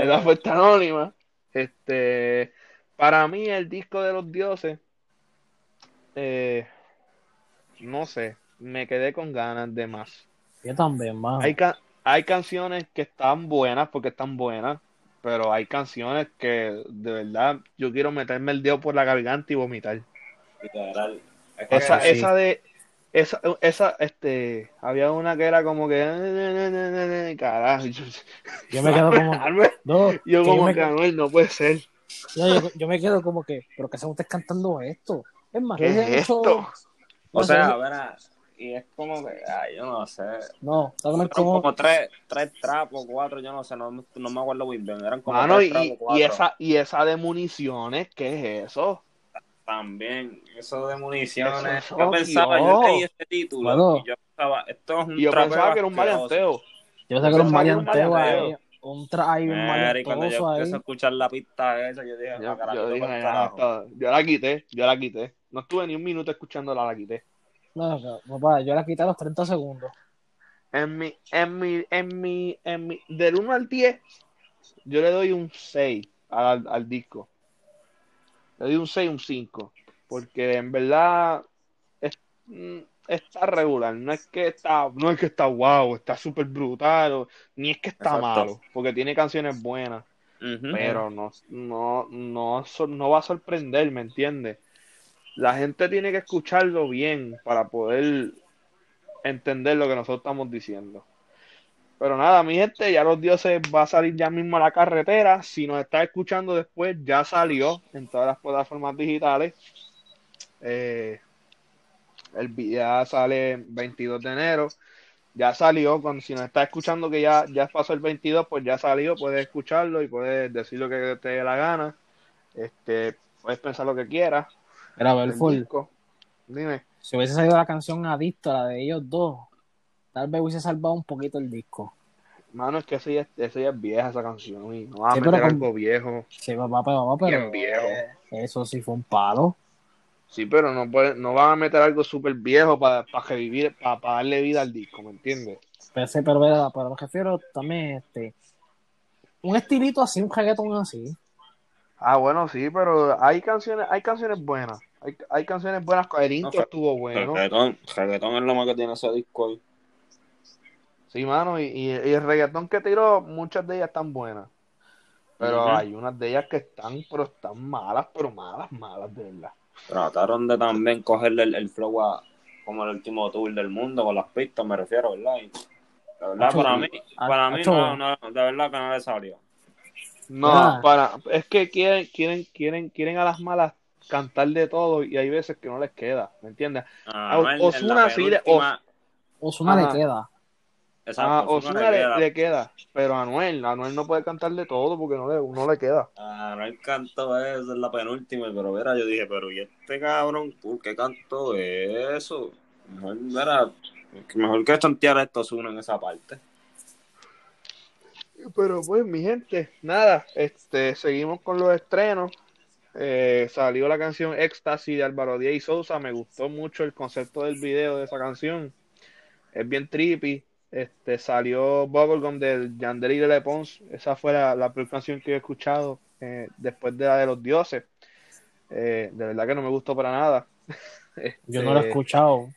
es la fuente anónima. Este, para mí el disco de los dioses, eh, no sé, me quedé con ganas de más. Yo también, mano. Hay, ca- hay canciones que están buenas porque están buenas, pero hay canciones que de verdad yo quiero meterme el dedo por la garganta y vomitar. Literal. Esa, esa de, esa, esa, este, había una que era como que, carajo, yo, me quedo como. No, yo como que Anuel no puede ser. yo, yo- me quedo como que, pero que se estés cantando esto. Es más, ¿Qué es esto? O sea, verá, y es como que, ay, yo no sé. no, Eran como, como tres, tres trapos, cuatro, yo no sé, no, no me acuerdo muy bien. Eran como y, esa, y esa de municiones, ¿qué es eso? También, eso de municiones. Eso yo pensaba, yo leí este título Bueno. y yo pensaba, esto es un yo pensaba que era un maleanteo. yo sé que era un pensaba que era un varianteo varianteo. ahí, un traje, un y cuando yo empecé a escuchar la pista esa, yo dije, Yo, ah, carajo, yo dije, pa'l "Ya, carajo". está". yo la quité, yo la quité. No estuve ni un minuto escuchándola, la quité. No, no, papá, yo la quité a los 30 segundos. En mi, en mi, en mi, en mi, del 1 al 10, yo le doy un 6 al, al disco. Le doy un 6, un 5. Porque en verdad es- mm, está regular. No es que está, no es que está wow, está súper brutal, o- ni es que está Exacto. malo, porque tiene canciones buenas. Pero no, no, no, no va a sorprender, ¿me entiendes? La gente tiene que escucharlo bien para poder entender lo que nosotros estamos diciendo. Pero nada, mi gente, ya los dioses va a salir ya mismo a la carretera. Si nos está escuchando después, ya salió en todas las plataformas digitales. Eh, el ya sale 22 de enero. Ya salió, cuando si nos está escuchando que ya, ya pasó el 22, pues ya salió, puedes escucharlo y puedes decir lo que te dé la gana. Este, puedes pensar lo que quieras. Belfort. disco. Dime. Si hubiese salido la canción Adicto, la de ellos dos, tal vez hubiese salvado un poquito el disco. Mano, es que esa ya, esa ya es vieja esa canción y no va a Sí, meter con- algo viejo. Sí, papá, pero, pero Bien viejo. eso sí fue un palo. Sí, pero no puede, no van a meter algo súper viejo para revivir, para darle vida al disco, ¿me entiendes? Pero, sí, pero, pero, pero me refiero también este un estilito así, un reggaetón así. Ah, bueno, sí, pero hay canciones, hay canciones buenas. Hay, hay canciones buenas. El intro No, estuvo bueno. Reggaetón, reggaetón es lo más que tiene ese disco ahí. Sí, mano, y, y, y el reggaetón que tiró, muchas de ellas están buenas. Pero hay unas de ellas que están, pero están malas, pero malas, malas, de verdad. Trataron de también cogerle el, el flow a como el último tour del mundo con las pistas, me refiero, ¿verdad? Y, la verdad, Acho, para mí, para mí no, no, de verdad que no le salió. No, Ah. para, es que quieren, quieren, quieren, quieren a las malas cantar de todo y hay veces que no les queda, ¿me entiendes? Ah, A- no, en- en Ozuna la sí Osuna le queda. Exacto, A Ozuna Ozuna le queda. le queda, pero a Anuel, Anuel no puede cantar de todo porque no le, no le queda. Ah, no el canto eso, es la penúltima, pero mira, yo dije, pero ¿y este cabrón? ¿Por qué cantó eso? Mejor, mira, mejor que chantear a estos uno en esa parte. Pero pues, mi gente, nada, este, seguimos con los estrenos. Eh, salió la canción Ecstasy de Álvaro Díaz y Sousa. Me gustó mucho el concepto del video de esa canción. Es bien trippy. Este, salió Bubblegum del Yandel y de Le Pons. Esa fue la, la peor canción que he escuchado eh, después de la de los dioses. Eh, de verdad que no me gustó para nada. Yo no lo he Este, escuchado.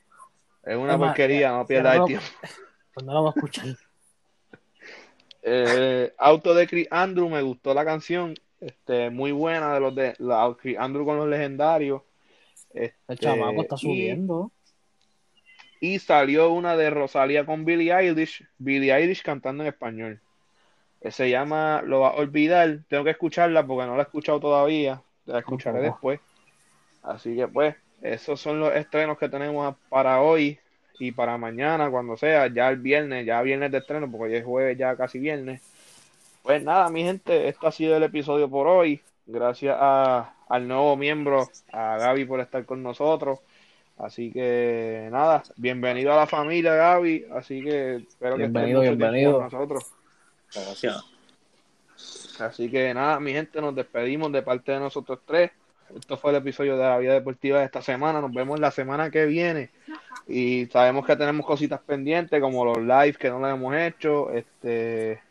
Es una Es más, porquería, no pierdas el tiempo. Pues no lo voy a escuchar. Eh, Auto de Chris Andrew, me gustó la canción. Este, muy buena de los de la, Chris Andrew con los legendarios. Este, El chamaco está y- subiendo. Y, salió una de Rosalía con Billie Eilish, Billie Eilish cantando en español. Eh, Se llama Lo va a olvidar. Tengo que escucharla porque no la he escuchado todavía. La escucharé después. Así que pues, esos son los estrenos que tenemos para hoy y para mañana, cuando sea, ya el viernes, ya viernes de estreno, porque hoy es jueves, ya casi viernes. Pues nada, mi gente, este ha sido el episodio por hoy. Gracias a, al nuevo miembro, a Gaby por estar con nosotros. Así que nada, bienvenido a la familia Gaby. Así que espero que Bienvenido, mucho tiempo bienvenido. con nosotros. Gracias. Así que nada, mi gente, nos despedimos de parte de nosotros tres. Esto fue el episodio de la vida deportiva de esta semana. Nos vemos la semana que viene. Y sabemos que tenemos cositas pendientes, como los lives que no lo hemos hecho. Este.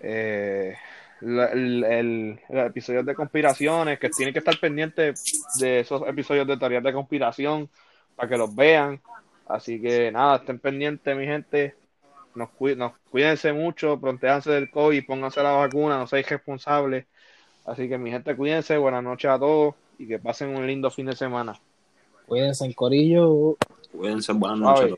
eh, la- el, el, el episodio de conspiraciones, que tienen que estar pendientes de esos episodios de teorías de conspiración para que los vean. Así que nada, estén pendientes, mi gente. Nos, cuí- nos cuídense mucho, protéjanse del COVID, pónganse la vacuna, no seáis responsables. Así que mi gente, cuídense, buenas noches a todos y que pasen un lindo fin de semana. Cuídense en corillo. Cuídense, buenas noches.